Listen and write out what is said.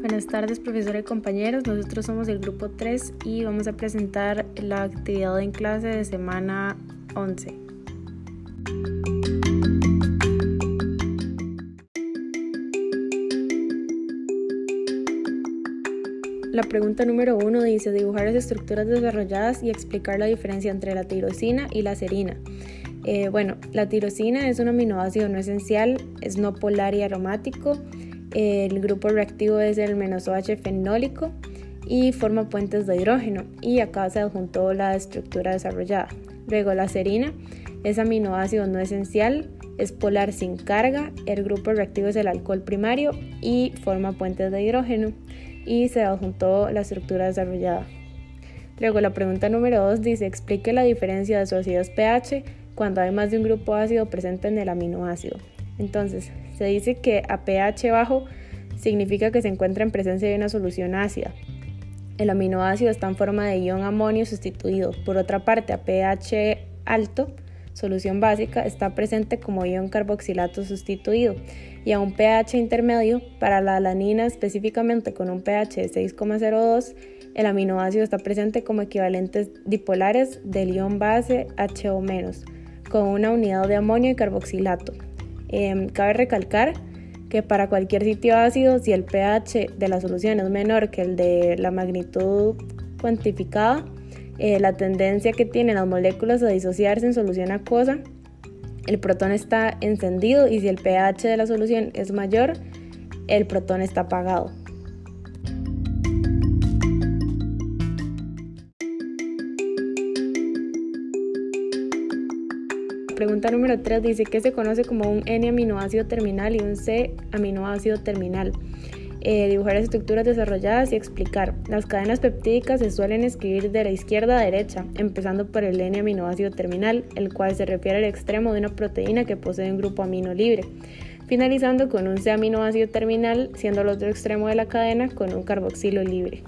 Buenas tardes, profesora y compañeros. Nosotros somos el grupo 3 y vamos a presentar la actividad en clase de semana 11. La pregunta número uno dice dibujar las estructuras desarrolladas y explicar la diferencia entre la tirosina y la serina. Eh, bueno, la tirosina es un aminoácido no esencial, es no polar y aromático. El grupo reactivo es el menos OH fenólico y forma puentes de hidrógeno y acá se adjuntó la estructura desarrollada. Luego la serina es aminoácido no esencial, es polar sin carga, el grupo reactivo es el alcohol primario y forma puentes de hidrógeno y se adjuntó la estructura desarrollada. Luego la pregunta número 2 dice explique la diferencia de su acidez pH cuando hay más de un grupo ácido presente en el aminoácido. Entonces, se dice que a pH bajo significa que se encuentra en presencia de una solución ácida. El aminoácido está en forma de ion amonio sustituido. Por otra parte, a pH alto, solución básica, está presente como ion carboxilato sustituido. Y a un pH intermedio, para la alanina específicamente con un pH de 6,02, el aminoácido está presente como equivalentes dipolares del ion base HO- con una unidad de amonio y carboxilato. Em, cabe recalcar que para cualquier sitio ácido, si el pH de la solución es menor que el de la magnitud cuantificada, eh, la tendencia que tienen las moléculas a disociarse en solución acuosa, el protón está encendido y si el pH de la solución es mayor, el protón está apagado. Pregunta número 3 dice que se conoce como un N-aminoácido terminal y un C-aminoácido terminal. Eh, dibujar las estructuras desarrolladas y explicar. Las cadenas peptídicas se suelen escribir de la izquierda a derecha, empezando por el N-aminoácido terminal, el cual se refiere al extremo de una proteína que posee un grupo amino libre, finalizando con un C-aminoácido terminal, siendo el otro extremo de la cadena con un carboxilo libre.